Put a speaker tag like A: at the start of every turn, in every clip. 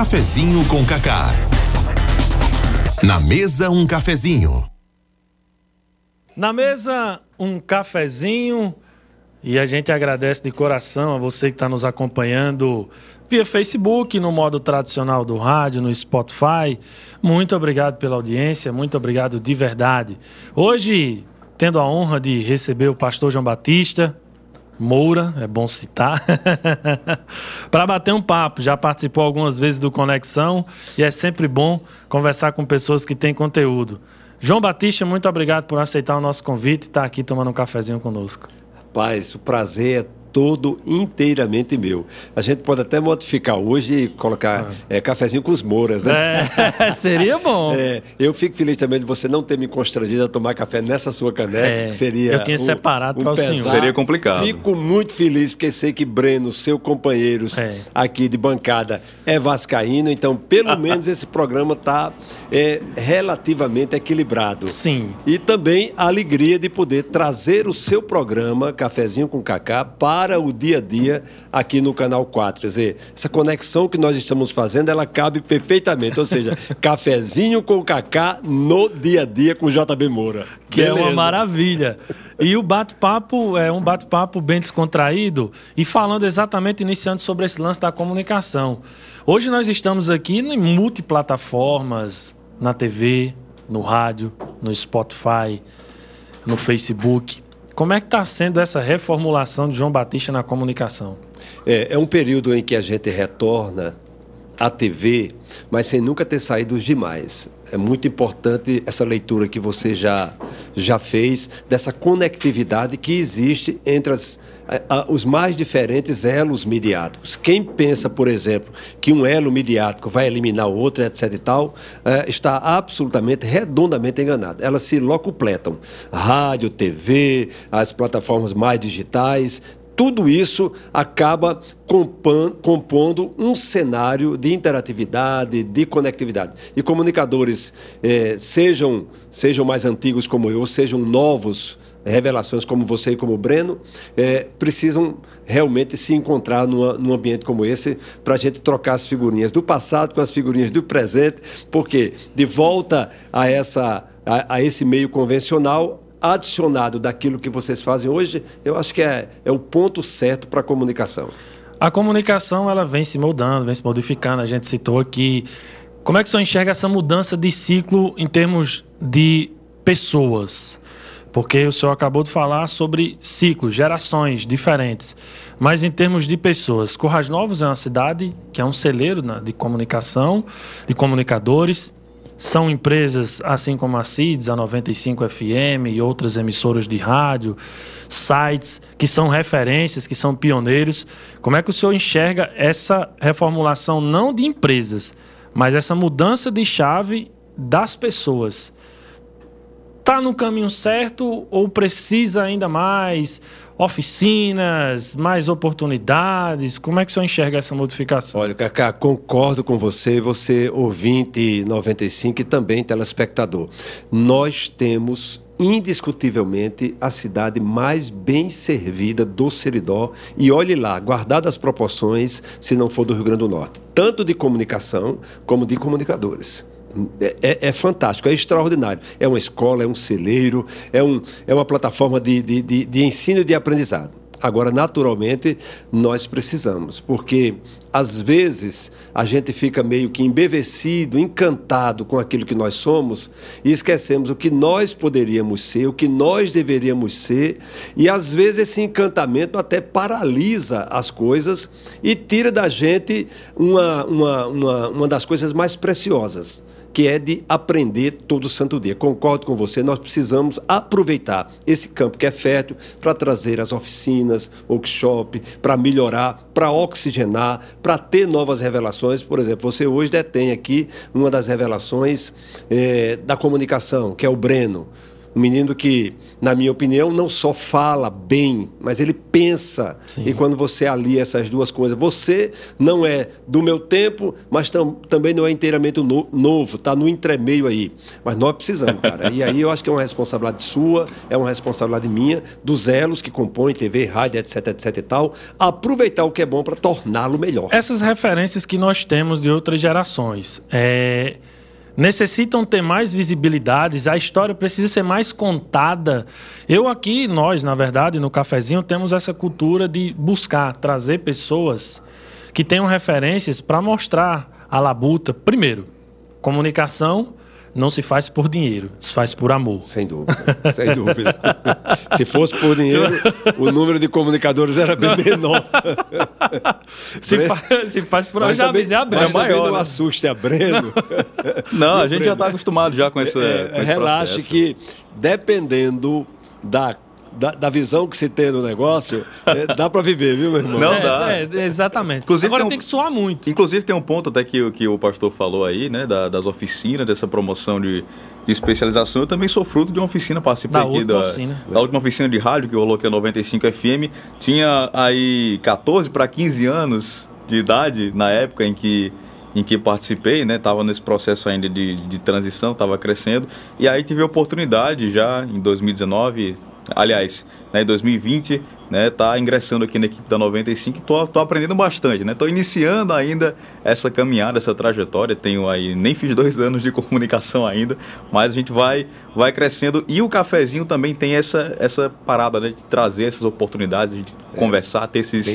A: Cafezinho com Cacá. Na mesa um cafezinho.
B: Na mesa um cafezinho e a gente agradece de coração a você que está nos acompanhando via Facebook, no modo tradicional do rádio, no Spotify. Muito obrigado pela audiência, muito obrigado de verdade. Hoje, tendo a honra de receber o pastor João Batista, Moura, é bom citar, para bater um papo. Já participou algumas vezes do Conexão e é sempre bom conversar com pessoas que têm conteúdo. João Batista, muito obrigado por aceitar o nosso convite e estar aqui tomando um cafezinho conosco.
C: Paz, o prazer é todo inteiramente meu. A gente pode até modificar hoje e colocar ah. é, cafezinho com os Mouras,
B: né? É, seria bom.
C: É, eu fico feliz também de você não ter me constrangido a tomar café nessa sua caneca. É, seria
B: eu tinha um, separado um para o senhor.
D: Seria complicado.
C: Fico muito feliz porque sei que Breno, seu companheiro é. aqui de bancada, é vascaíno, então pelo menos esse programa está é, relativamente equilibrado.
B: Sim.
C: E também a alegria de poder trazer o seu programa, Cafezinho com Cacá, para para o dia a dia aqui no Canal 4. Quer dizer, essa conexão que nós estamos fazendo, ela cabe perfeitamente. Ou seja, cafezinho com Cacá no dia a dia com JB Moura.
B: Que Beleza. é uma maravilha. E o bate-papo é um bate-papo bem descontraído e falando exatamente, iniciando sobre esse lance da comunicação. Hoje nós estamos aqui em multiplataformas, na TV, no rádio, no Spotify, no Facebook. Como é que está sendo essa reformulação de João Batista na comunicação?
C: É, é um período em que a gente retorna à TV, mas sem nunca ter saído os demais. É muito importante essa leitura que você já, já fez, dessa conectividade que existe entre as, os mais diferentes elos midiáticos. Quem pensa, por exemplo, que um elo midiático vai eliminar o outro, etc. e tal, é, está absolutamente, redondamente enganado. Elas se locupletam. Rádio, TV, as plataformas mais digitais, tudo isso acaba compondo um cenário de interatividade, de conectividade. E comunicadores, eh, sejam, sejam mais antigos como eu, sejam novos, revelações como você e como o Breno, eh, precisam realmente se encontrar numa, num ambiente como esse para a gente trocar as figurinhas do passado com as figurinhas do presente, porque de volta a, essa, a, a esse meio convencional, adicionado daquilo que vocês fazem hoje, eu acho que é, é o ponto certo para a comunicação.
B: A comunicação ela vem se moldando, vem se modificando. A gente citou aqui. Como é que o senhor enxerga essa mudança de ciclo em termos de pessoas? Porque o senhor acabou de falar sobre ciclos, gerações diferentes. Mas em termos de pessoas, Corrais Novos é uma cidade que é um celeiro né, de comunicação, de comunicadores. São empresas assim como a CIDS, a 95 FM e outras emissoras de rádio, sites que são referências, que são pioneiros. Como é que o senhor enxerga essa reformulação não de empresas, mas essa mudança de chave das pessoas? Está no caminho certo ou precisa ainda mais? oficinas, mais oportunidades? Como é que o senhor enxerga essa modificação?
C: Olha, Cacá, concordo com você, você ouvinte 95 e também telespectador. Nós temos indiscutivelmente a cidade mais bem servida do Seridó. E olhe lá, guardadas as proporções, se não for do Rio Grande do Norte, tanto de comunicação como de comunicadores. É, é, fantástico, é extraordinário. É uma escola, é um celeiro, é, um, é uma plataforma de, de, de, de ensino e de aprendizado. Agora, naturalmente, nós precisamos, porque às vezes a gente fica meio que embevecido, encantado com aquilo que nós somos e esquecemos o que nós poderíamos ser, o que nós deveríamos ser, e às vezes esse encantamento até paralisa as coisas e tira da gente uma, uma, uma, uma das coisas mais preciosas que é de aprender todo santo dia. Concordo com você, nós precisamos aproveitar esse campo que é fértil para trazer as oficinas, workshop, para melhorar, para oxigenar, para ter novas revelações. Por exemplo, você hoje detém aqui uma das revelações é, da comunicação, que é o Breno Um menino que, na minha opinião, não só fala bem, mas ele pensa. Sim. E quando você alia essas duas coisas, você não é do meu tempo, mas tam, também não é inteiramente no, novo, está no entremeio aí. Mas nós precisamos, cara. E aí eu acho que é uma responsabilidade sua, é uma responsabilidade minha, dos elos que compõem TV, rádio, etc, etc e tal, aproveitar o que é bom para torná-lo melhor.
B: Essas referências que nós temos de outras gerações, é necessitam ter mais visibilidades, a história precisa ser mais contada. Eu aqui, nós, na verdade, no cafezinho, temos essa cultura de buscar trazer pessoas que tenham referências para mostrar a labuta. Primeiro, comunicação não se faz por dinheiro, se faz por amor.
C: Sem dúvida, sem dúvida. se fosse por dinheiro, o número de comunicadores era bem menor.
B: se, faz, se faz por amor, já avisei a
C: Breno. Mas é maior, não né? assuste a Breno.
D: Não, a gente Breno. já está acostumado já com, esse, é, com esse
C: Relaxe processo. que, dependendo da da, da, visão que se tem do negócio, é, dá para viver, viu, meu irmão?
D: Não é, dá.
B: É, exatamente. Inclusive, Agora tem, um, tem, que soar muito.
D: Inclusive, tem um ponto até que, que o pastor falou aí, né, da, das oficinas, dessa promoção de, de, especialização. Eu também sou fruto de uma oficina, participei da aqui da, oficina. da última oficina de rádio que rolou aqui a 95 FM. Tinha aí 14 para 15 anos de idade na época em que em que participei, né? Tava nesse processo ainda de, de transição, estava crescendo. E aí tive a oportunidade já em 2019, aliás, né, em 2020, né, tá ingressando aqui na equipe da 95 e tô, tô aprendendo bastante, né? Tô iniciando ainda essa caminhada, essa trajetória. Tenho aí, nem fiz dois anos de comunicação ainda, mas a gente vai, vai crescendo. E o cafezinho também tem essa, essa parada né, de trazer essas oportunidades, de é, conversar, ter esses,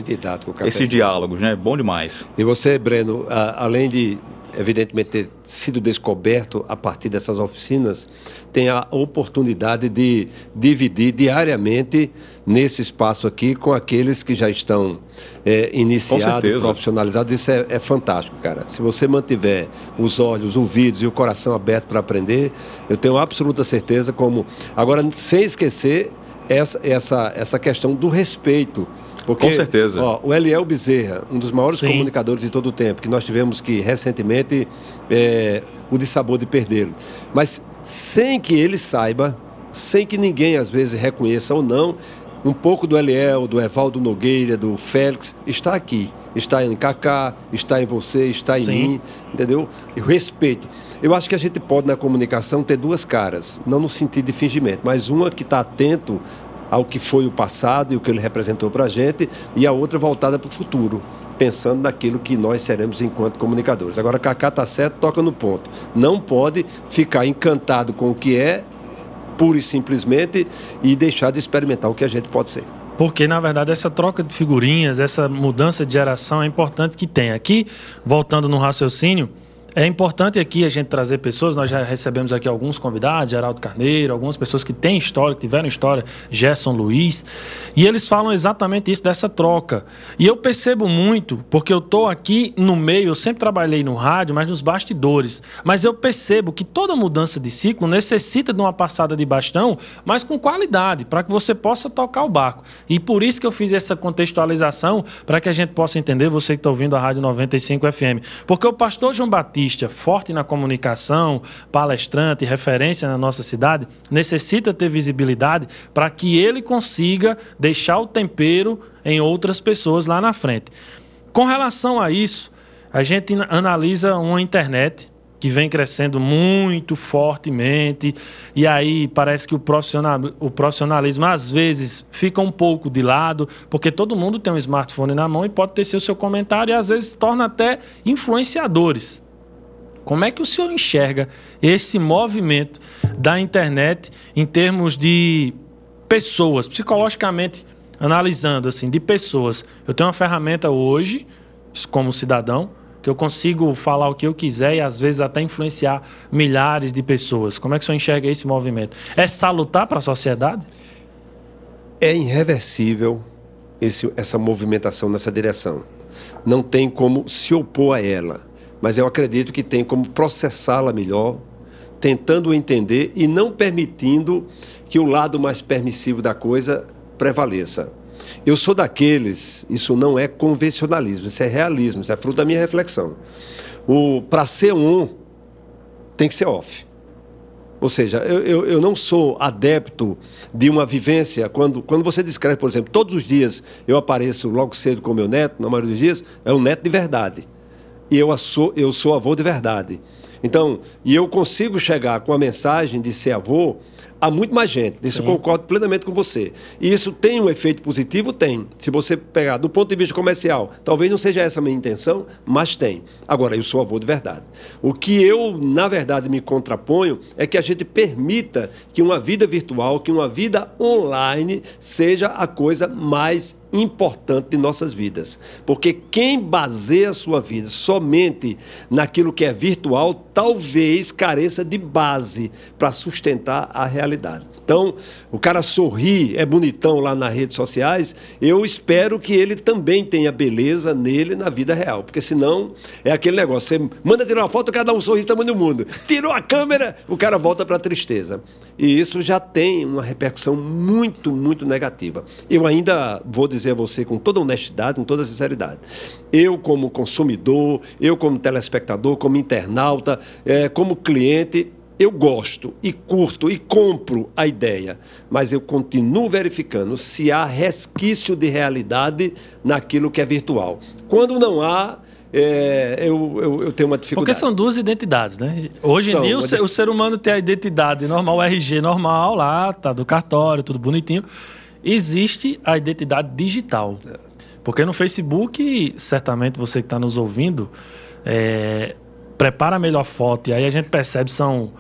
D: esses diálogos, né? Bom demais.
C: E você, Breno, além de evidentemente ter sido descoberto a partir dessas oficinas, tem a oportunidade de dividir diariamente nesse espaço aqui com aqueles que já estão é, iniciados, profissionalizados. Isso é, é, fantástico, cara. Se você mantiver os olhos, ouvidos e o coração aberto para aprender, eu tenho absoluta certeza como. Agora, sem esquecer essa, essa, essa questão do respeito
D: porque, Com certeza.
C: Ó, o Eliel Bezerra, um dos maiores Sim. comunicadores de todo o tempo, que nós tivemos que recentemente é, o de sabor de perdê-lo. Mas sem que ele saiba, sem que ninguém às vezes reconheça ou não, um pouco do Eliel, do Evaldo Nogueira, do Félix, está aqui. Está em Kaká, está em você, está em Sim. mim, entendeu? E o respeito. Eu acho que a gente pode, na comunicação, ter duas caras, não no sentido de fingimento, mas uma que está atento ao que foi o passado e o que ele representou para a gente, e a outra voltada para o futuro, pensando naquilo que nós seremos enquanto comunicadores. Agora, Cacá está certo, toca no ponto. Não pode ficar encantado com o que é, pura e simplesmente, e deixar de experimentar o que a gente pode ser.
B: Porque, na verdade, essa troca de figurinhas, essa mudança de geração é importante que tenha. Aqui, voltando no raciocínio, é importante aqui a gente trazer pessoas, nós já recebemos aqui alguns convidados, Geraldo Carneiro, algumas pessoas que têm história, que tiveram história, Gerson Luiz, e eles falam exatamente isso, dessa troca. E eu percebo muito, porque eu estou aqui no meio, eu sempre trabalhei no rádio, mas nos bastidores, mas eu percebo que toda mudança de ciclo necessita de uma passada de bastão, mas com qualidade, para que você possa tocar o barco. E por isso que eu fiz essa contextualização, para que a gente possa entender, você que está ouvindo a Rádio 95 FM. Porque o pastor João Batista, artista forte na comunicação, palestrante, referência na nossa cidade, necessita ter visibilidade para que ele consiga deixar o tempero em outras pessoas lá na frente. Com relação a isso, a gente analisa uma internet que vem crescendo muito fortemente, e aí parece que o, profissional, o profissionalismo às vezes fica um pouco de lado, porque todo mundo tem um smartphone na mão e pode ter seu, seu comentário, e às vezes torna até influenciadores. Como é que o senhor enxerga esse movimento da internet em termos de pessoas, psicologicamente analisando assim, de pessoas? Eu tenho uma ferramenta hoje, como cidadão, que eu consigo falar o que eu quiser e às vezes até influenciar milhares de pessoas. Como é que o senhor enxerga esse movimento? É salutar para a sociedade?
C: É irreversível esse, essa movimentação nessa direção. Não tem como se opor a ela mas eu acredito que tem como processá-la melhor, tentando entender e não permitindo que o lado mais permissivo da coisa prevaleça. Eu sou daqueles, isso não é convencionalismo, isso é realismo, isso é fruto da minha reflexão. O para ser um tem que ser off. Ou seja, eu, eu, eu, não sou adepto de uma vivência. Quando, quando você descreve, por exemplo, todos os dias eu apareço logo cedo com meu neto, na maioria dos dias, é um neto de verdade. E eu sou, eu sou avô de verdade. Então, e eu consigo chegar com a mensagem de ser avô há muito mais gente. Isso eu concordo plenamente com você. E isso tem um efeito positivo? Tem. Se você pegar do ponto de vista comercial, talvez não seja essa a minha intenção, mas tem. Agora, eu sou avô de verdade. O que eu, na verdade, me contraponho é que a gente permita que uma vida virtual, que uma vida online seja a coisa mais importante de nossas vidas. Porque quem baseia a sua vida somente naquilo que é virtual, talvez careça de base para sustentar a realidade. Então, o cara sorri, é bonitão lá nas redes sociais, eu espero que ele também tenha beleza nele na vida real. Porque senão é aquele negócio, você manda tirar uma foto, cada um sorriso tamanho do mundo. Tirou a câmera, o cara volta para a tristeza. E isso já tem uma repercussão muito, muito negativa. Eu ainda vou dizer dizer a você com toda honestidade, com toda sinceridade. Eu, como consumidor, eu, como telespectador, como internauta, é, como cliente, eu gosto e curto e compro a ideia, mas eu continuo verificando se há resquício de realidade naquilo que é virtual. Quando não há, é, eu, eu, eu, tenho uma dificuldade.
B: Porque são duas identidades, né? Hoje são, em dia, o ser, o ser, humano tem a identidade normal, o RG normal lá, tá do cartório, tudo bonitinho existe a identidade digital. Porque no Facebook, certamente você que está nos ouvindo, é, prepara a melhor foto. E aí a gente percebe são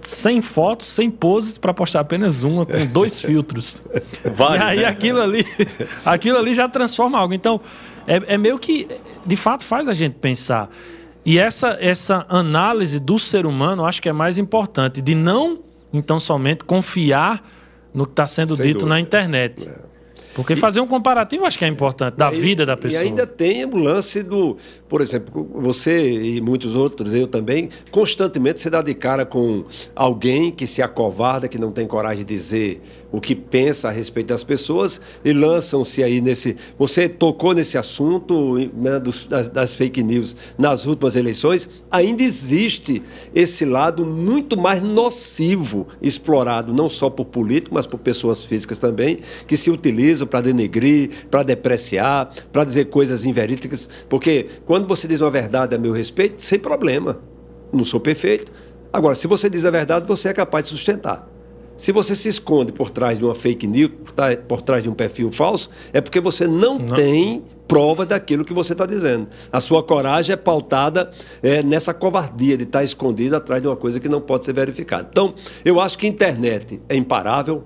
B: 100 fotos, 100 poses para postar apenas uma com dois filtros. Vai, e aí né? aquilo ali, aquilo ali já transforma algo. Então, é, é meio que, de fato, faz a gente pensar. E essa, essa análise do ser humano, eu acho que é mais importante, de não, então, somente confiar no que está sendo Sem dito dúvida. na internet. É. Porque fazer um comparativo acho que é importante, da e, vida da pessoa.
C: E ainda tem o lance do, por exemplo, você e muitos outros, eu também, constantemente se dá de cara com alguém que se acovarda, que não tem coragem de dizer o que pensa a respeito das pessoas e lançam-se aí nesse. Você tocou nesse assunto né, dos, das, das fake news nas últimas eleições. Ainda existe esse lado muito mais nocivo, explorado não só por políticos, mas por pessoas físicas também, que se utilizam para denegrir, para depreciar, para dizer coisas inverídicas. Porque quando você diz uma verdade a meu respeito, sem problema. Não sou perfeito. Agora, se você diz a verdade, você é capaz de sustentar. Se você se esconde por trás de uma fake news, por trás de um perfil falso, é porque você não, não. tem prova daquilo que você está dizendo. A sua coragem é pautada é, nessa covardia de estar tá escondido atrás de uma coisa que não pode ser verificada. Então, eu acho que a internet é imparável,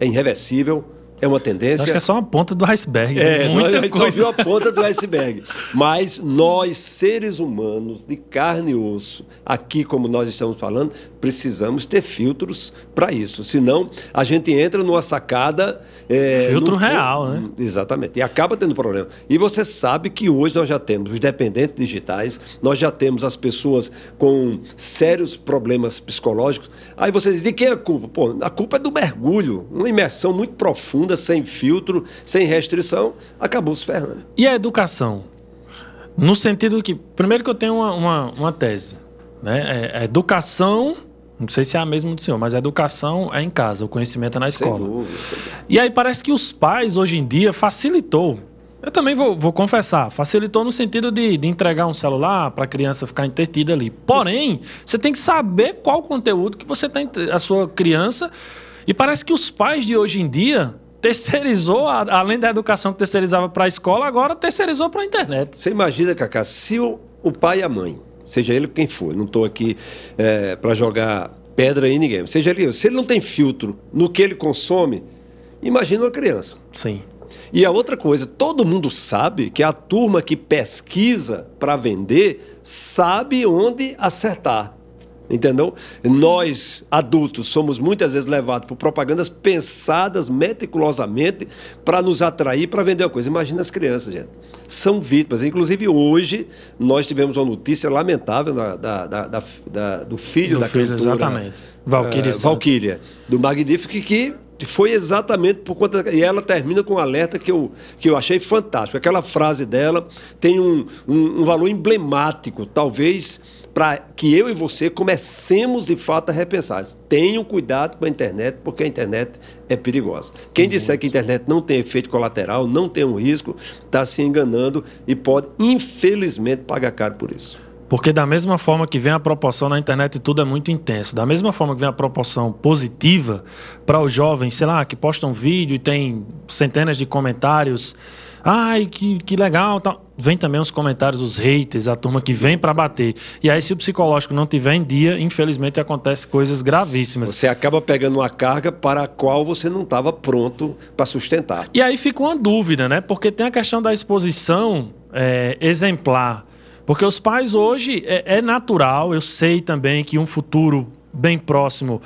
C: é irreversível, é uma tendência.
B: Acho que é só uma ponta do iceberg.
C: É, Muita nós, a gente só viu a ponta do iceberg. Mas nós, seres humanos, de carne e osso, aqui como nós estamos falando, precisamos ter filtros para isso. Senão, a gente entra numa sacada.
B: É, Filtro real, né?
C: Exatamente. E acaba tendo problema. E você sabe que hoje nós já temos os dependentes digitais, nós já temos as pessoas com sérios problemas psicológicos. Aí você diz: de quem é a culpa? Pô, a culpa é do mergulho, uma imersão muito profunda, sem filtro, sem restrição, acabou se ferrando.
B: E a educação? No sentido que, primeiro que eu tenho uma, uma, uma tese, né? É, a educação não sei se é a mesma do senhor, mas a educação é em casa, o conhecimento é na escola. Sem dúvida, sem dúvida. E aí parece que os pais, hoje em dia, facilitou. Eu também vou, vou confessar, facilitou no sentido de, de entregar um celular para a criança ficar entretida ali. Porém, Isso. você tem que saber qual conteúdo que você tem a sua criança. E parece que os pais de hoje em dia terceirizou, além da educação que terceirizava para a escola, agora terceirizou para a internet.
C: Você imagina, Cacá, se o, o pai e a mãe seja ele quem for, não estou aqui é, para jogar pedra em ninguém, seja ele, se ele não tem filtro no que ele consome, imagina uma criança.
B: Sim.
C: E a outra coisa, todo mundo sabe que a turma que pesquisa para vender sabe onde acertar. Entendeu? Nós, adultos, somos muitas vezes levados por propagandas pensadas meticulosamente para nos atrair para vender uma coisa. Imagina as crianças, gente. São vítimas. Inclusive, hoje, nós tivemos uma notícia lamentável da, da, da, da do filho do da filho, cantora.
B: Exatamente. Valquíria. Uh,
C: Valquíria, do Magnífico, que foi exatamente por conta. E ela termina com um alerta que eu, que eu achei fantástico. Aquela frase dela tem um, um, um valor emblemático, talvez para que eu e você comecemos de fato a repensar. Tenham cuidado com a internet, porque a internet é perigosa. Quem disser que a internet não tem efeito colateral, não tem um risco, está se enganando e pode, infelizmente, pagar caro por isso.
B: Porque da mesma forma que vem a proporção na internet tudo é muito intenso, da mesma forma que vem a proporção positiva para os jovens, sei lá, que postam vídeo e tem centenas de comentários, ai, que, que legal, tal. vem também os comentários os haters, a turma que vem para bater. E aí se o psicológico não tiver em dia, infelizmente acontece coisas gravíssimas.
C: Você acaba pegando uma carga para a qual você não estava pronto para sustentar.
B: E aí fica uma dúvida, né? Porque tem a questão da exposição é, exemplar porque os pais hoje é, é natural, eu sei também que um futuro bem próximo,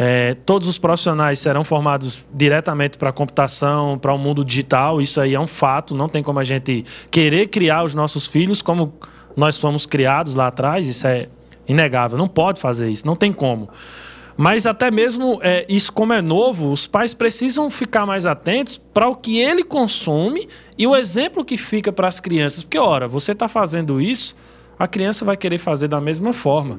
B: é, todos os profissionais serão formados diretamente para a computação, para o mundo digital, isso aí é um fato, não tem como a gente querer criar os nossos filhos como nós fomos criados lá atrás, isso é inegável, não pode fazer isso, não tem como. Mas até mesmo é, isso, como é novo, os pais precisam ficar mais atentos para o que ele consome e o exemplo que fica para as crianças. Porque, ora, você está fazendo isso, a criança vai querer fazer da mesma forma.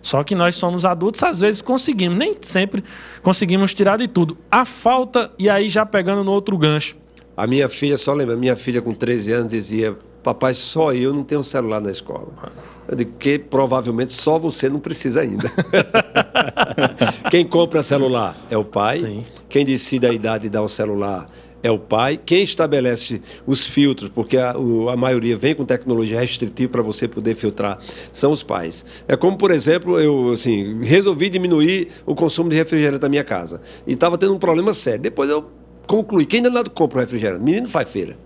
B: Só que nós somos adultos, às vezes conseguimos, nem sempre conseguimos tirar de tudo. A falta, e aí já pegando no outro gancho.
C: A minha filha, só lembra, minha filha com 13 anos dizia: Papai, só eu não tenho celular na escola. Eu digo que provavelmente só você não precisa ainda. Quem compra celular é o pai. Sim. Quem decide a idade e dá o celular é o pai. Quem estabelece os filtros, porque a, o, a maioria vem com tecnologia restritiva para você poder filtrar, são os pais. É como, por exemplo, eu assim, resolvi diminuir o consumo de refrigerante da minha casa. E estava tendo um problema sério. Depois eu concluí: quem ainda compra o refrigerante? Menino faz feira.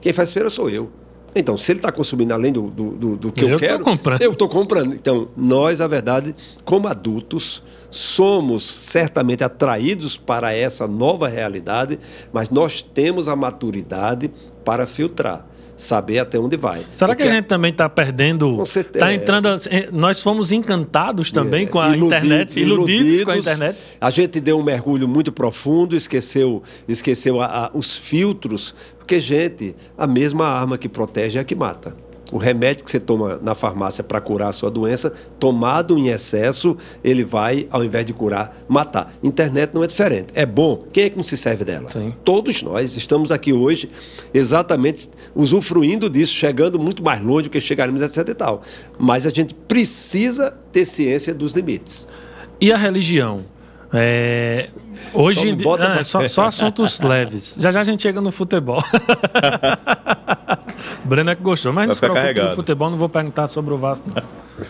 C: Quem faz feira sou eu. Então, se ele está consumindo além do, do, do, do que eu, eu quero, comprando. eu estou comprando. Então, nós, a verdade, como adultos, somos certamente atraídos para essa nova realidade, mas nós temos a maturidade para filtrar saber até onde vai.
B: Será Porque que a gente também está perdendo? Está entrando. Nós fomos encantados também é, com a iludido, internet, iludidos, com a internet.
C: A gente deu um mergulho muito profundo, esqueceu, esqueceu a, a, os filtros, porque, gente, a mesma arma que protege é a que mata. O remédio que você toma na farmácia para curar a sua doença, tomado em excesso, ele vai, ao invés de curar, matar. Internet não é diferente. É bom. Quem é que não se serve dela? Sim. Todos nós estamos aqui hoje exatamente usufruindo disso, chegando muito mais longe do que chegaremos, etc. e tal. Mas a gente precisa ter ciência dos limites.
B: E a religião? É, hoje só, ah, só, só, assuntos leves. Já já a gente chega no futebol. Breno é que gostou, mas não se preocupe no futebol, não vou perguntar sobre o Vasco, não.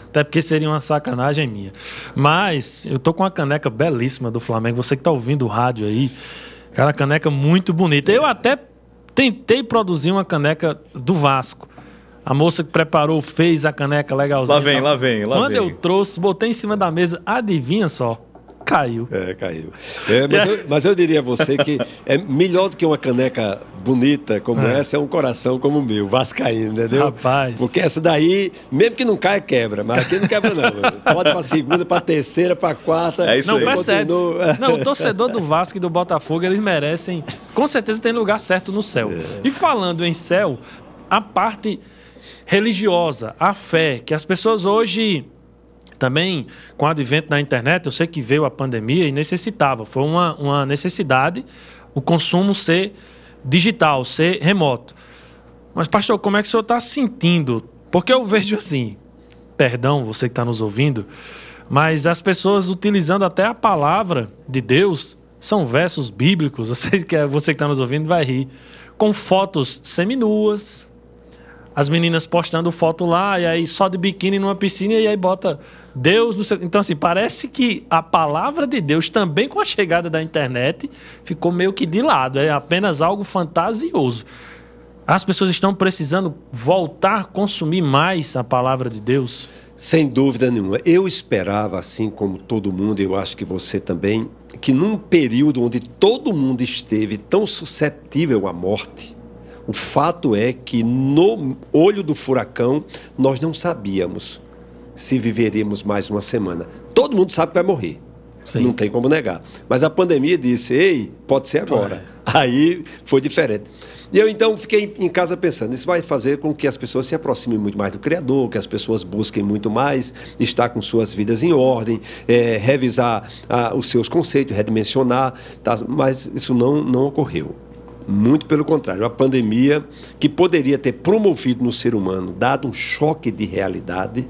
B: Até porque seria uma sacanagem minha. Mas eu tô com uma caneca belíssima do Flamengo. Você que tá ouvindo o rádio aí, cara, caneca muito bonita. Eu até tentei produzir uma caneca do Vasco. A moça que preparou fez a caneca legalzinha.
D: Lá vem, lá vem, lá
B: Quando
D: vem.
B: eu trouxe, botei em cima da mesa, adivinha só? Caiu.
C: É, caiu. É, mas, eu, mas, eu, diria a você que é melhor do que uma caneca bonita como é. essa, é um coração como o meu, vascaíno, entendeu?
B: Rapaz.
C: Porque essa daí, mesmo que não caia, quebra. Mas aqui não quebra, não. Pode para segunda, para terceira, para quarta.
B: É isso não, aí. percebe. Não, o torcedor do Vasco e do Botafogo, eles merecem. Com certeza tem lugar certo no céu. É. E falando em céu, a parte religiosa, a fé, que as pessoas hoje também, com o advento da internet, eu sei que veio a pandemia e necessitava, foi uma, uma necessidade o consumo ser digital, ser remoto. Mas, pastor, como é que o senhor está sentindo? Porque eu vejo assim, perdão, você que está nos ouvindo, mas as pessoas utilizando até a palavra de Deus, são versos bíblicos, você que é, você está nos ouvindo vai rir, com fotos seminuas, as meninas postando foto lá, e aí só de biquíni numa piscina, e aí bota Deus do seu. Então, assim, parece que a palavra de Deus, também com a chegada da internet, ficou meio que de lado. É apenas algo fantasioso. As pessoas estão precisando voltar a consumir mais a palavra de Deus?
C: Sem dúvida nenhuma. Eu esperava, assim como todo mundo, eu acho que você também, que num período onde todo mundo esteve tão suscetível à morte, o fato é que no olho do furacão nós não sabíamos se viveríamos mais uma semana. Todo mundo sabe que vai morrer. Sim. Não tem como negar. Mas a pandemia disse: ei, pode ser agora. É. Aí foi diferente. E eu então fiquei em casa pensando, isso vai fazer com que as pessoas se aproximem muito mais do Criador, que as pessoas busquem muito mais estar com suas vidas em ordem, é, revisar ah, os seus conceitos, redimensionar, tá? mas isso não, não ocorreu. Muito pelo contrário, a pandemia que poderia ter promovido no ser humano, dado um choque de realidade,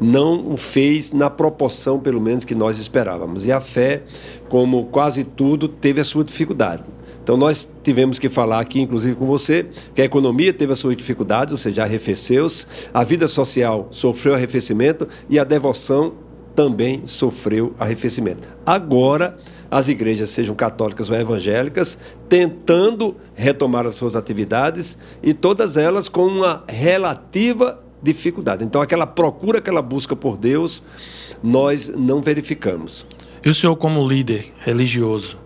C: não o fez na proporção, pelo menos, que nós esperávamos. E a fé, como quase tudo, teve a sua dificuldade. Então nós tivemos que falar aqui, inclusive com você, que a economia teve as suas dificuldades, ou seja, arrefeceu-se, a vida social sofreu arrefecimento e a devoção também sofreu arrefecimento. Agora, as igrejas, sejam católicas ou evangélicas, tentando retomar as suas atividades e todas elas com uma relativa dificuldade. Então, aquela procura, aquela busca por Deus, nós não verificamos.
B: E o senhor, como líder religioso,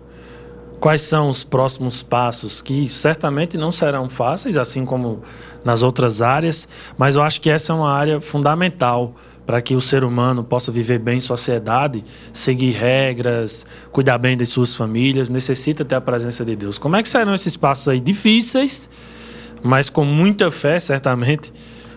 B: quais são os próximos passos que certamente não serão fáceis, assim como nas outras áreas, mas eu acho que essa é uma área fundamental para que o ser humano possa viver bem em sociedade, seguir regras, cuidar bem das suas famílias, necessita ter a presença de Deus. Como é que serão esses passos aí difíceis, mas com muita fé, certamente,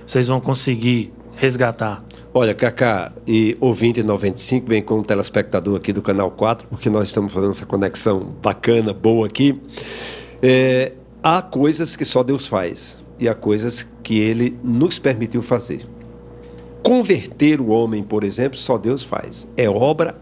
B: vocês vão conseguir resgatar?
C: Olha, Cacá e ouvinte 95, bem como telespectador aqui do Canal 4, porque nós estamos fazendo essa conexão bacana, boa aqui. É, há coisas que só Deus faz e há coisas que Ele nos permitiu fazer. Converter o homem, por exemplo, só Deus faz. É obra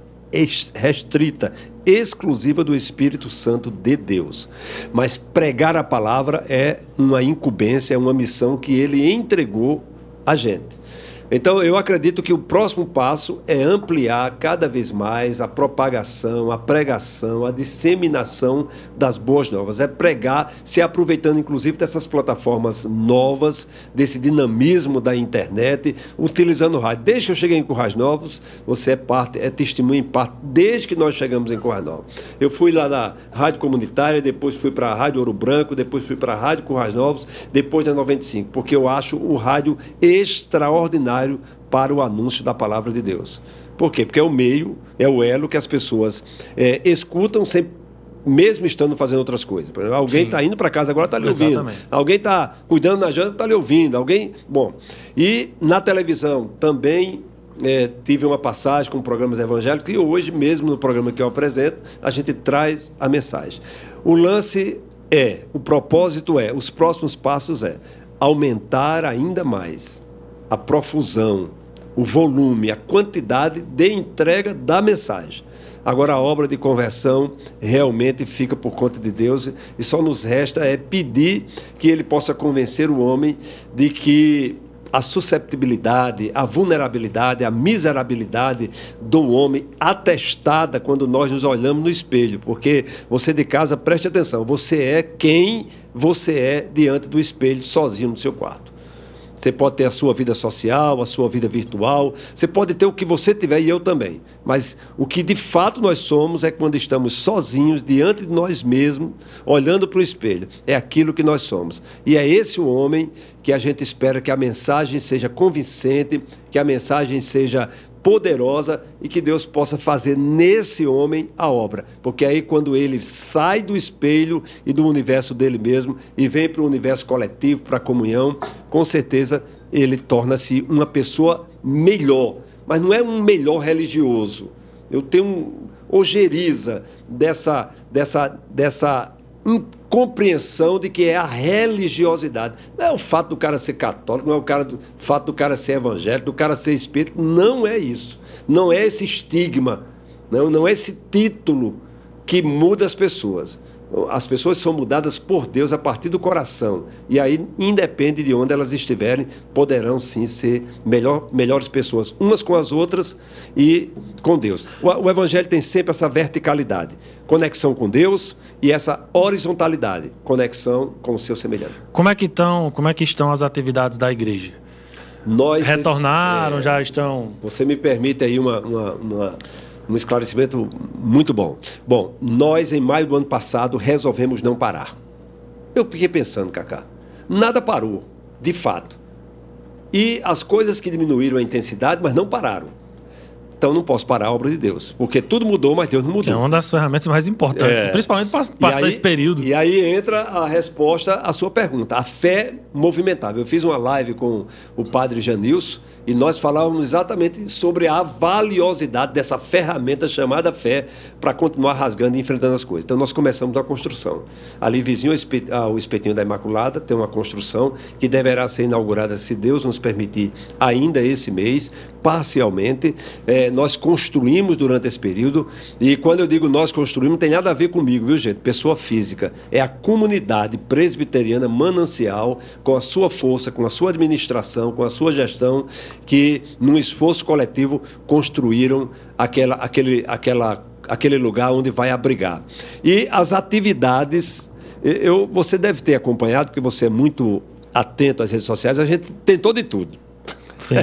C: restrita, exclusiva do Espírito Santo de Deus. Mas pregar a palavra é uma incumbência, é uma missão que ele entregou a gente. Então, eu acredito que o próximo passo é ampliar cada vez mais a propagação, a pregação, a disseminação das boas novas. É pregar, se aproveitando inclusive dessas plataformas novas, desse dinamismo da internet, utilizando o rádio. Desde que eu cheguei em Currais Novos, você é parte, é testemunho em parte, desde que nós chegamos em Currais Novos. Eu fui lá na Rádio Comunitária, depois fui para a Rádio Ouro Branco, depois fui para a Rádio Currais Novos, depois da 95, porque eu acho o rádio extraordinário para o anúncio da palavra de Deus. Por quê? Porque é o meio, é o elo que as pessoas é, escutam sem mesmo estando fazendo outras coisas. Exemplo, alguém está indo para casa agora está lhe ouvindo. Exatamente. Alguém está cuidando na janta está lhe ouvindo. Alguém, bom. E na televisão também é, tive uma passagem com programas evangélicos e hoje mesmo no programa que eu apresento a gente traz a mensagem. O lance é, o propósito é, os próximos passos é aumentar ainda mais a profusão, o volume, a quantidade de entrega da mensagem. Agora a obra de conversão realmente fica por conta de Deus e só nos resta é pedir que ele possa convencer o homem de que a susceptibilidade, a vulnerabilidade, a miserabilidade do homem atestada quando nós nos olhamos no espelho. Porque você de casa, preste atenção, você é quem você é diante do espelho, sozinho no seu quarto. Você pode ter a sua vida social, a sua vida virtual, você pode ter o que você tiver e eu também. Mas o que de fato nós somos é quando estamos sozinhos, diante de nós mesmos, olhando para o espelho. É aquilo que nós somos. E é esse o homem que a gente espera que a mensagem seja convincente, que a mensagem seja poderosa e que Deus possa fazer nesse homem a obra. Porque aí, quando ele sai do espelho e do universo dele mesmo e vem para o universo coletivo, para a comunhão, com certeza ele torna-se uma pessoa melhor. Mas não é um melhor religioso. Eu tenho ojeriza dessa, dessa, dessa compreensão de que é a religiosidade. Não é o fato do cara ser católico, não é o, cara do, fato do cara ser evangélico, do cara ser espírito. Não é isso. Não é esse estigma. Não, não é esse título que muda as pessoas. As pessoas são mudadas por Deus a partir do coração. E aí, independe de onde elas estiverem, poderão sim ser melhor, melhores pessoas, umas com as outras e com Deus. O, o Evangelho tem sempre essa verticalidade: conexão com Deus e essa horizontalidade, conexão com o seu semelhante.
B: Como é que estão, como é que estão as atividades da igreja? Nós retornaram, é, já estão.
C: Você me permite aí uma, uma, uma um esclarecimento muito bom. Bom, nós em maio do ano passado resolvemos não parar. Eu fiquei pensando, Cacá, nada parou, de fato. E as coisas que diminuíram a intensidade, mas não pararam. Então não posso parar a obra de Deus, porque tudo mudou, mas Deus não mudou.
B: É uma das ferramentas mais importantes, é. principalmente para passar aí, esse período.
C: E aí entra a resposta à sua pergunta, a fé movimentável. Eu fiz uma live com o padre Janilson e nós falávamos exatamente sobre a valiosidade dessa ferramenta chamada fé para continuar rasgando e enfrentando as coisas. Então nós começamos a construção. Ali vizinho ao espetinho da Imaculada tem uma construção que deverá ser inaugurada, se Deus nos permitir, ainda esse mês, parcialmente. É, nós construímos durante esse período, e quando eu digo nós construímos, não tem nada a ver comigo, viu gente? Pessoa física. É a comunidade presbiteriana manancial, com a sua força, com a sua administração, com a sua gestão, que, num esforço coletivo, construíram aquela, aquele, aquela, aquele lugar onde vai abrigar. E as atividades. Eu, você deve ter acompanhado, porque você é muito atento às redes sociais, a gente tentou de tudo.
B: Sim.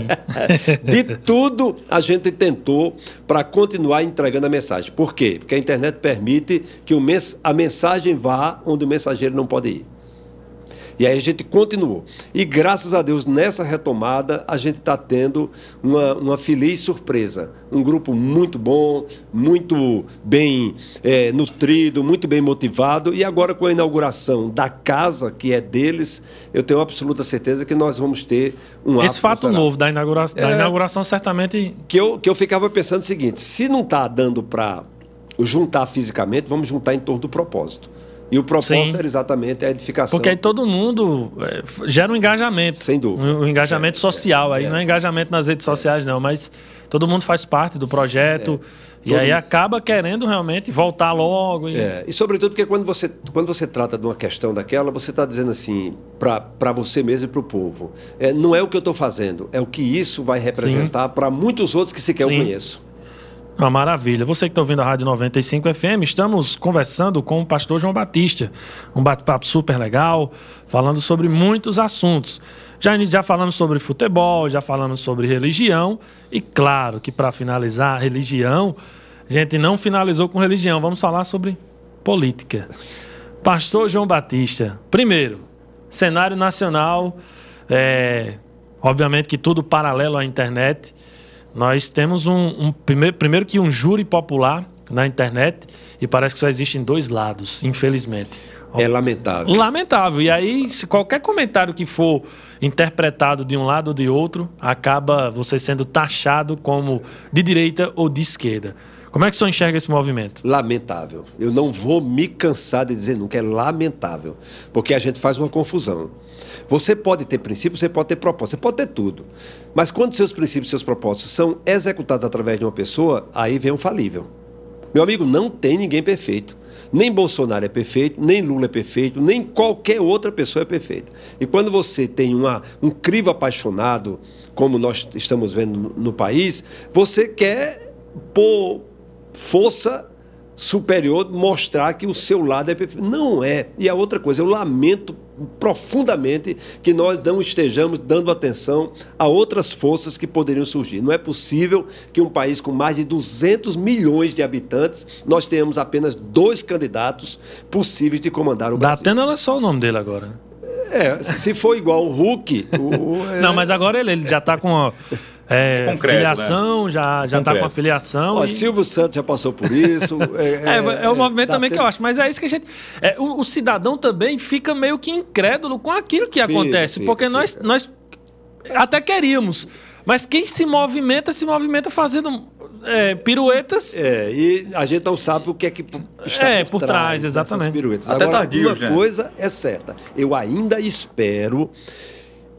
C: de tudo a gente tentou para continuar entregando a mensagem. Por quê? Porque a internet permite que a mensagem vá onde o mensageiro não pode ir. E aí a gente continuou. E graças a Deus, nessa retomada, a gente está tendo uma, uma feliz surpresa. Um grupo muito bom, muito bem é, nutrido, muito bem motivado. E agora, com a inauguração da casa, que é deles, eu tenho absoluta certeza que nós vamos ter um
B: Esse fato novo da inauguração, da é, inauguração, certamente.
C: Que eu, que eu ficava pensando o seguinte: se não está dando para juntar fisicamente, vamos juntar em torno do propósito. E o propósito Sim. era exatamente a edificação.
B: Porque aí todo mundo é, gera um engajamento.
C: Sem dúvida.
B: Um, engajamento é, social. É, aí não é engajamento nas redes sociais, não, mas todo mundo faz parte do projeto. E aí acaba querendo realmente voltar logo.
C: E... É, e sobretudo porque quando você, quando você trata de uma questão daquela, você está dizendo assim, para você mesmo e para o povo. É, não é o que eu estou fazendo, é o que isso vai representar para muitos outros que sequer Sim. eu conheço.
B: Uma maravilha. Você que está ouvindo a Rádio 95 FM, estamos conversando com o pastor João Batista. Um bate-papo super legal, falando sobre muitos assuntos. Já, já falamos sobre futebol, já falamos sobre religião. E claro que para finalizar, religião, a gente não finalizou com religião. Vamos falar sobre política. Pastor João Batista, primeiro, cenário nacional, é, obviamente que tudo paralelo à internet. Nós temos um, um primeiro, primeiro que um júri popular na internet e parece que só existem dois lados, infelizmente.
C: É lamentável.
B: Lamentável. E aí, se qualquer comentário que for interpretado de um lado ou de outro, acaba você sendo taxado como de direita ou de esquerda. Como é que o senhor enxerga esse movimento?
C: Lamentável. Eu não vou me cansar de dizer nunca, é lamentável. Porque a gente faz uma confusão. Você pode ter princípios, você pode ter propósito, você pode ter tudo. Mas quando seus princípios, seus propósitos são executados através de uma pessoa, aí vem o falível. Meu amigo, não tem ninguém perfeito. Nem Bolsonaro é perfeito, nem Lula é perfeito, nem qualquer outra pessoa é perfeita. E quando você tem uma, um crivo apaixonado, como nós estamos vendo no, no país, você quer pôr força superior mostrar que o seu lado é perfeito. Não é. E a outra coisa, eu lamento profundamente que nós não estejamos dando atenção a outras forças que poderiam surgir. Não é possível que um país com mais de 200 milhões de habitantes, nós tenhamos apenas dois candidatos possíveis de comandar o Brasil.
B: Datena é só o nome dele agora.
C: É, se for igual o Hulk... O,
B: é... Não, mas agora ele, ele já está com... É, Concreto, filiação, né? já, já tá com a filiação.
C: Olha, e... Silvio Santos já passou por isso.
B: É, é, é o movimento também que eu acho. Mas é isso que a gente. É, o, o, cidadão também fica meio que incrédulo com aquilo que fica, acontece. Fica, porque fica. Nós, nós até queríamos. Mas quem se movimenta, se movimenta fazendo é, piruetas.
C: É, e a gente não sabe o que é que está
B: é, por, por trás, trás exatamente.
C: piruetas. Até Agora, tardio, uma gente. coisa é certa. Eu ainda espero,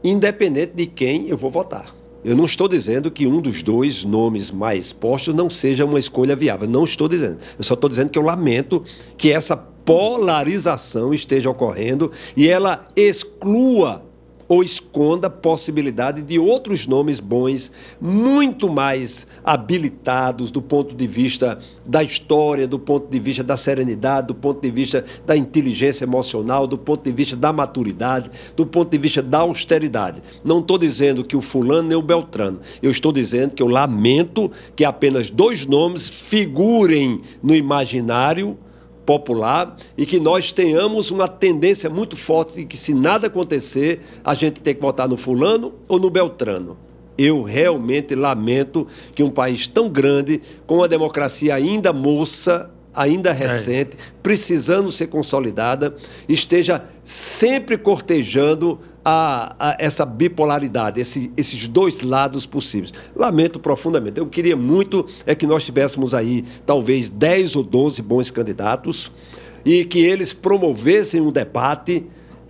C: independente de quem eu vou votar. Eu não estou dizendo que um dos dois nomes mais postos não seja uma escolha viável. Não estou dizendo. Eu só estou dizendo que eu lamento que essa polarização esteja ocorrendo e ela exclua ou esconda a possibilidade de outros nomes bons, muito mais habilitados do ponto de vista da história, do ponto de vista da serenidade, do ponto de vista da inteligência emocional, do ponto de vista da maturidade, do ponto de vista da austeridade. Não estou dizendo que o fulano nem o Beltrano. Eu estou dizendo que eu lamento que apenas dois nomes figurem no imaginário popular e que nós tenhamos uma tendência muito forte de que se nada acontecer, a gente tem que votar no fulano ou no beltrano. Eu realmente lamento que um país tão grande, com uma democracia ainda moça, ainda é. recente, é. precisando ser consolidada, esteja sempre cortejando a, a essa bipolaridade, esse, esses dois lados possíveis. Lamento profundamente. Eu queria muito é que nós tivéssemos aí talvez 10 ou 12 bons candidatos e que eles promovessem um debate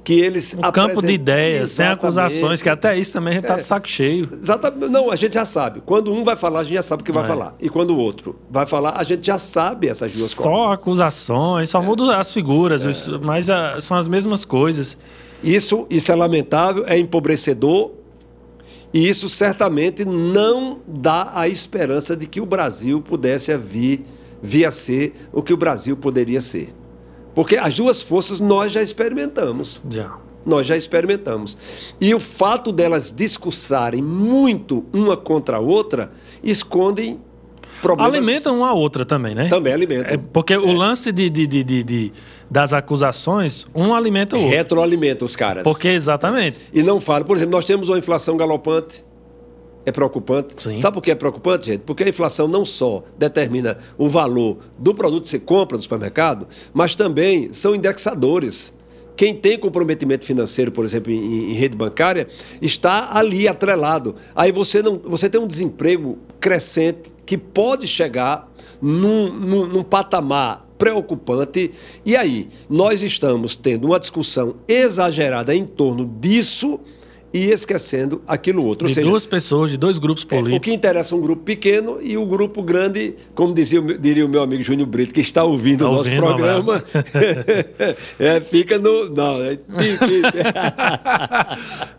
C: que eles
B: um campo de ideias, sem acusações, que até isso também a gente está é, de saco cheio.
C: Exatamente. Não, a gente já sabe. Quando um vai falar, a gente já sabe o que vai é. falar. E quando o outro vai falar, a gente já sabe essas duas
B: coisas. Só acusações, só é. mudam as figuras, é. mas a, são as mesmas coisas.
C: Isso, isso é lamentável, é empobrecedor. E isso certamente não dá a esperança de que o Brasil pudesse vir, vir a ser o que o Brasil poderia ser. Porque as duas forças nós já experimentamos.
B: Já.
C: Nós já experimentamos. E o fato delas discursarem muito uma contra a outra escondem problemas.
B: Alimentam uma a outra também, né?
C: Também alimentam.
B: É porque é. o lance de, de, de, de, das acusações, um alimenta o outro.
C: Retroalimenta os caras.
B: Porque, exatamente.
C: E não fala. Por exemplo, nós temos uma inflação galopante é preocupante.
B: Sim.
C: Sabe por que é preocupante, gente? Porque a inflação não só determina o valor do produto que você compra no supermercado, mas também são indexadores. Quem tem comprometimento financeiro, por exemplo, em, em, rede bancária, está ali atrelado. Aí você, não, você tem um desemprego crescente que pode chegar num, num, num patamar preocupante. E aí, nós estamos tendo uma discussão exagerada em torno disso e esquecendo aquilo outro.
B: De seja, duas pessoas, de dois grupos políticos. É,
C: o que interessa é um grupo pequeno e o grupo grande, como dizia, diria o meu amigo Júnior Brito, que está ouvindo tá o nosso ouvindo, programa, é, fica no. Não, é,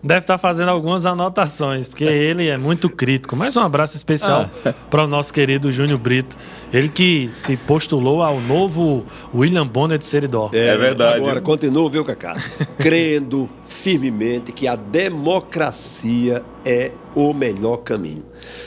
B: Deve estar fazendo algumas anotações, porque ele é muito crítico. Mais um abraço especial ah. para o nosso querido Júnior Brito. Ele que se postulou ao novo William Bonner de Seridó.
C: É, é verdade. Agora, continua, viu, Cacá? Crendo firmemente que a democracia é o melhor caminho.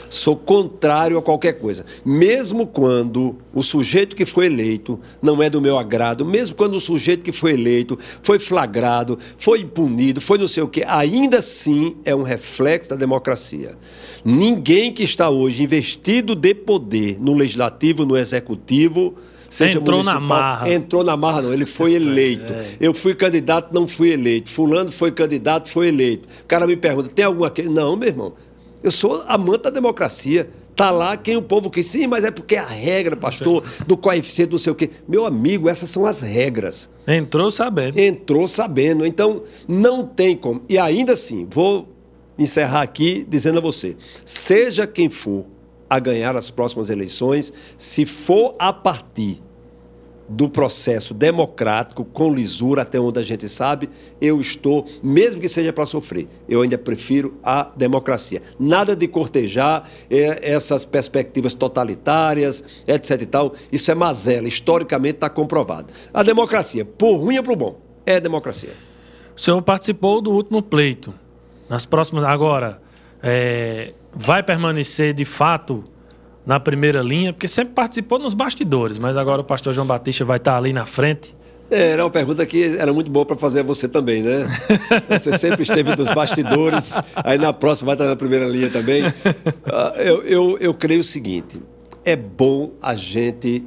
C: Sou contrário a qualquer coisa. Mesmo quando o sujeito que foi eleito não é do meu agrado, mesmo quando o sujeito que foi eleito foi flagrado, foi punido, foi não sei o quê, ainda assim é um reflexo da democracia. Ninguém que está hoje investido de poder no legislativo, no executivo,
B: seja entrou na marra.
C: Entrou na marra, não. Ele foi eleito. É. Eu fui candidato, não fui eleito. Fulano foi candidato, foi eleito. O cara me pergunta: tem alguma. Não, meu irmão. Eu sou amante da democracia. Está lá quem o povo quis. Sim, mas é porque é a regra, pastor, do coeficiente, não sei o quê. Meu amigo, essas são as regras.
B: Entrou sabendo.
C: Entrou sabendo. Então, não tem como. E ainda assim, vou encerrar aqui dizendo a você: seja quem for a ganhar as próximas eleições, se for a partir do processo democrático, com lisura, até onde a gente sabe, eu estou, mesmo que seja para sofrer, eu ainda prefiro a democracia. Nada de cortejar é, essas perspectivas totalitárias, etc e tal. Isso é mazela, historicamente está comprovado. A democracia, por ruim ou por bom, é democracia.
B: O senhor participou do último pleito. Nas próximas. Agora, é, vai permanecer de fato na primeira linha? Porque sempre participou nos bastidores, mas agora o pastor João Batista vai estar ali na frente.
C: É, era uma pergunta que era muito boa para fazer a você também, né? Você sempre esteve dos bastidores, aí na próxima vai estar na primeira linha também. Ah, eu, eu, eu creio o seguinte: é bom a gente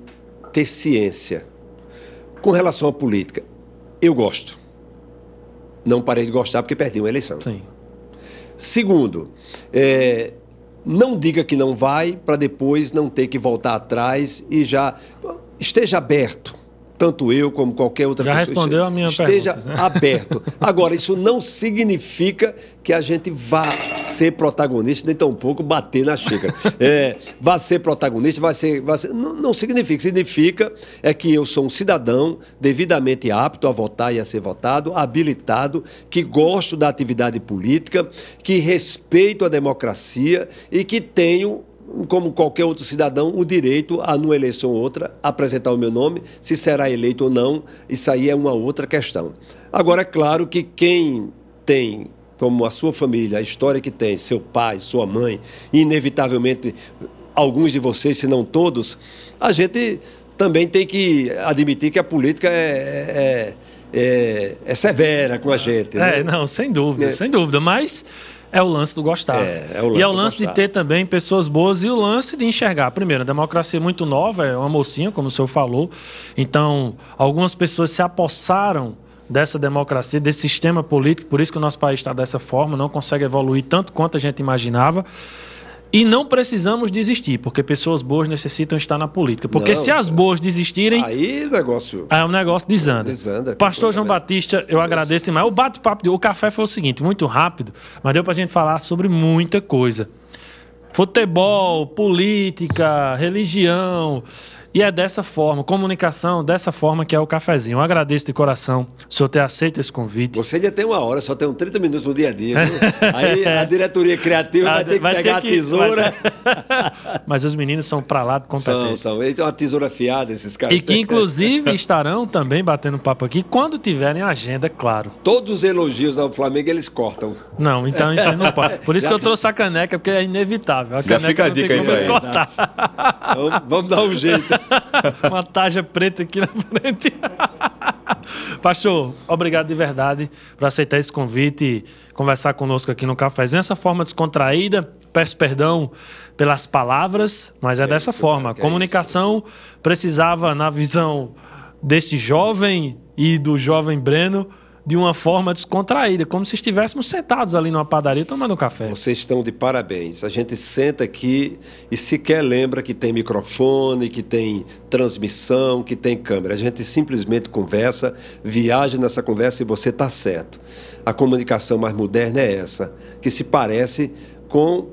C: ter ciência. Com relação à política, eu gosto. Não parei de gostar porque perdi uma eleição.
B: Sim.
C: Segundo, é, não diga que não vai para depois não ter que voltar atrás e já esteja aberto tanto eu como qualquer outra
B: Já
C: pessoa.
B: respondeu a minha
C: esteja
B: pergunta.
C: aberto. Agora, isso não significa que a gente vá ser protagonista, nem tampouco bater na xícara. É, vá ser protagonista, vai ser. Vai ser não, não significa. Significa é que eu sou um cidadão devidamente apto a votar e a ser votado, habilitado, que gosto da atividade política, que respeito a democracia e que tenho como qualquer outro cidadão, o direito a, numa eleição ou outra, apresentar o meu nome, se será eleito ou não, isso aí é uma outra questão. Agora, é claro que quem tem como a sua família, a história que tem, seu pai, sua mãe, inevitavelmente alguns de vocês, se não todos, a gente também tem que admitir que a política é, é, é, é severa com a gente.
B: Né? É, não, sem dúvida, é. sem dúvida. Mas é o lance do gostar. É, é o lance e é o lance de ter também pessoas boas e o lance de enxergar. Primeiro, a democracia é muito nova, é uma mocinha, como o senhor falou. Então, algumas pessoas se apossaram dessa democracia, desse sistema político, por isso que o nosso país está dessa forma, não consegue evoluir tanto quanto a gente imaginava. E não precisamos desistir, porque pessoas boas necessitam estar na política. Porque não, se as boas desistirem.
C: Aí o negócio.
B: Aí o negócio desanda. desanda Pastor João Batista, eu agradeço demais. O bate-papo, o café foi o seguinte, muito rápido, mas deu para a gente falar sobre muita coisa. Futebol, política, religião. E é dessa forma, comunicação, dessa forma que é o cafezinho. Eu agradeço de coração o senhor ter aceito esse convite.
C: Você ainda tem uma hora, só tem uns 30 minutos no dia a dia. Viu? Aí a diretoria criativa vai ter que vai pegar ter que, a tesoura.
B: Mas os meninos são para lá de competência.
C: São, são. Eles têm uma tesoura fiada, esses caras.
B: E que inclusive estarão também batendo papo aqui quando tiverem agenda, claro.
C: Todos os elogios ao Flamengo eles cortam.
B: Não, então isso aí não pode. Por isso Já que eu trouxe a caneca, porque é inevitável. A
D: Já fica a dica aí,
C: cortar. Vamos, vamos dar um jeito.
B: Uma taja preta aqui na frente. Pastor, obrigado de verdade por aceitar esse convite e conversar conosco aqui no cafezinho. Essa forma descontraída, peço perdão pelas palavras, mas é, é dessa isso, forma. A comunicação é precisava, na visão deste jovem e do jovem Breno, de uma forma descontraída, como se estivéssemos sentados ali numa padaria tomando um café.
C: Vocês estão de parabéns. A gente senta aqui e sequer lembra que tem microfone, que tem transmissão, que tem câmera. A gente simplesmente conversa, viaja nessa conversa e você está certo. A comunicação mais moderna é essa, que se parece com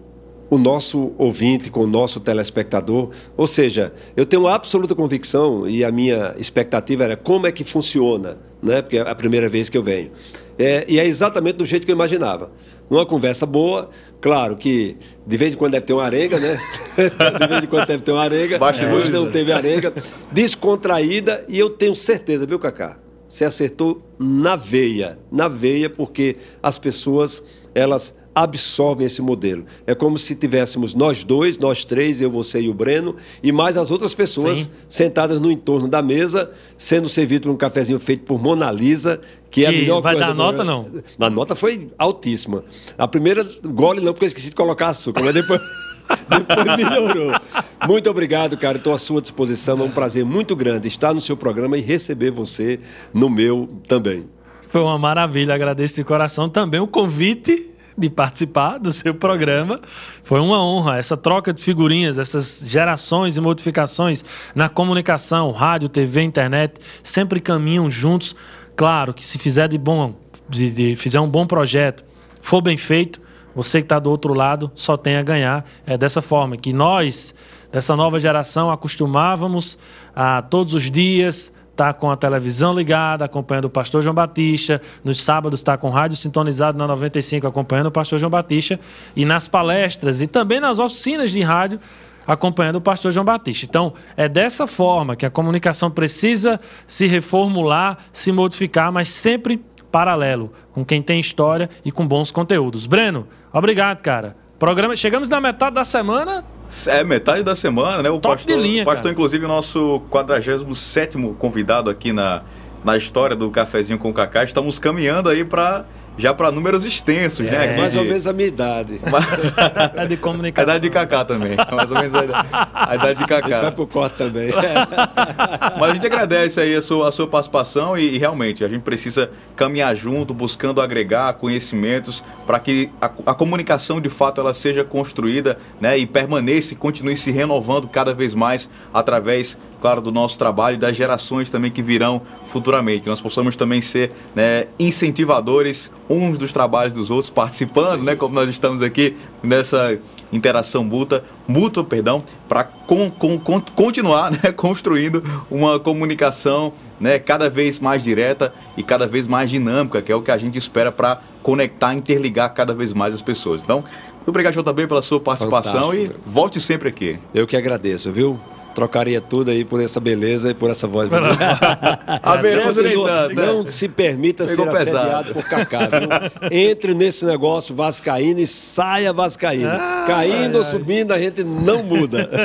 C: o nosso ouvinte, com o nosso telespectador. Ou seja, eu tenho absoluta convicção e a minha expectativa era como é que funciona, né? porque é a primeira vez que eu venho. É, e é exatamente do jeito que eu imaginava. Uma conversa boa, claro que de vez em quando deve ter uma arenga, né? de vez em quando deve ter uma arenga.
D: Baixa
C: Hoje não teve arenga. Descontraída e eu tenho certeza, viu, Cacá? Você acertou na veia, na veia, porque as pessoas, elas absorvem esse modelo. É como se tivéssemos nós dois, nós três, eu, você e o Breno, e mais as outras pessoas Sim. sentadas no entorno da mesa, sendo servido um cafezinho feito por Mona Lisa, que, que é a melhor
B: vai
C: coisa.
B: Vai dar nota, não?
C: A nota foi altíssima. A primeira gole não, porque eu esqueci de colocar açúcar, mas depois... Depois melhorou. Muito obrigado, cara. Estou à sua disposição. É um prazer muito grande estar no seu programa e receber você no meu também.
B: Foi uma maravilha. Agradeço de coração também o convite de participar do seu programa. Foi uma honra. Essa troca de figurinhas, essas gerações e modificações na comunicação, rádio, TV, internet, sempre caminham juntos. Claro que se fizer de bom, de, de fizer um bom projeto, for bem feito, você que está do outro lado só tem a ganhar. É dessa forma que nós, dessa nova geração, acostumávamos a todos os dias está com a televisão ligada, acompanhando o pastor João Batista. Nos sábados está com o rádio sintonizado na 95, acompanhando o pastor João Batista. E nas palestras e também nas oficinas de rádio, acompanhando o pastor João Batista. Então, é dessa forma que a comunicação precisa se reformular, se modificar, mas sempre paralelo, com quem tem história e com bons conteúdos. Breno, obrigado, cara. Programa, chegamos na metade da semana,
D: é, metade da semana, né? O
B: Top pastor, linha,
D: o pastor inclusive, nosso 47 convidado aqui na, na história do Cafezinho com o Cacá. Estamos caminhando aí para já para números extensos, né,
C: é, né? Mais de... ou menos a minha idade.
B: a de comunicação.
D: A idade de Cacá também. Mais ou menos a idade, a idade de Cacá.
C: Isso vai pro corte também.
D: Mas a gente agradece aí a sua, a sua participação e, e realmente a gente precisa caminhar junto, buscando agregar conhecimentos para que a, a, comunicação de fato ela seja construída né, e permaneça e continue se renovando cada vez mais através claro, do nosso trabalho e das gerações também que virão futuramente. Que nós possamos também ser né, incentivadores uns dos trabalhos dos outros, participando, né, como nós estamos aqui nessa interação mútua, mútua perdão, para con, con, con, continuar né, construindo uma comunicação né, cada vez mais direta e cada vez mais dinâmica, que é o que a gente espera para conectar, interligar cada vez mais as pessoas. Então, muito obrigado, também pela sua participação Fantástico. e volte sempre aqui.
C: Eu que agradeço, viu? Trocaria tudo aí por essa beleza e por essa voz
D: a beleza nem tanto.
C: Né? Não se permita Pegou ser pesado. assediado por Cacá. Viu? Entre nesse negócio vascaíno e saia vascaíno. Ah, Caindo ai, ou subindo, a gente não muda.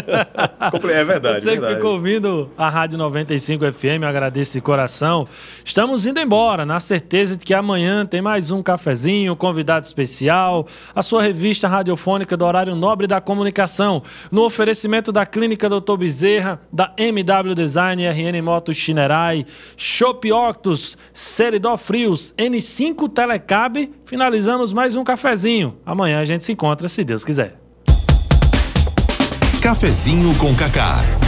D: É verdade.
B: Você
D: verdade.
B: que ficou ouvindo a Rádio 95 FM, agradeço de coração. Estamos indo embora, na certeza de que amanhã tem mais um cafezinho, convidado especial, a sua revista radiofônica do horário nobre da comunicação, no oferecimento da Clínica Doutor Bezerra, da MW Design, RN Motos Chinerai, Shop Octus, Seridó Frios, N5 Telecab. Finalizamos mais um cafezinho. Amanhã a gente se encontra, se Deus quiser.
A: Cafezinho com Cacá.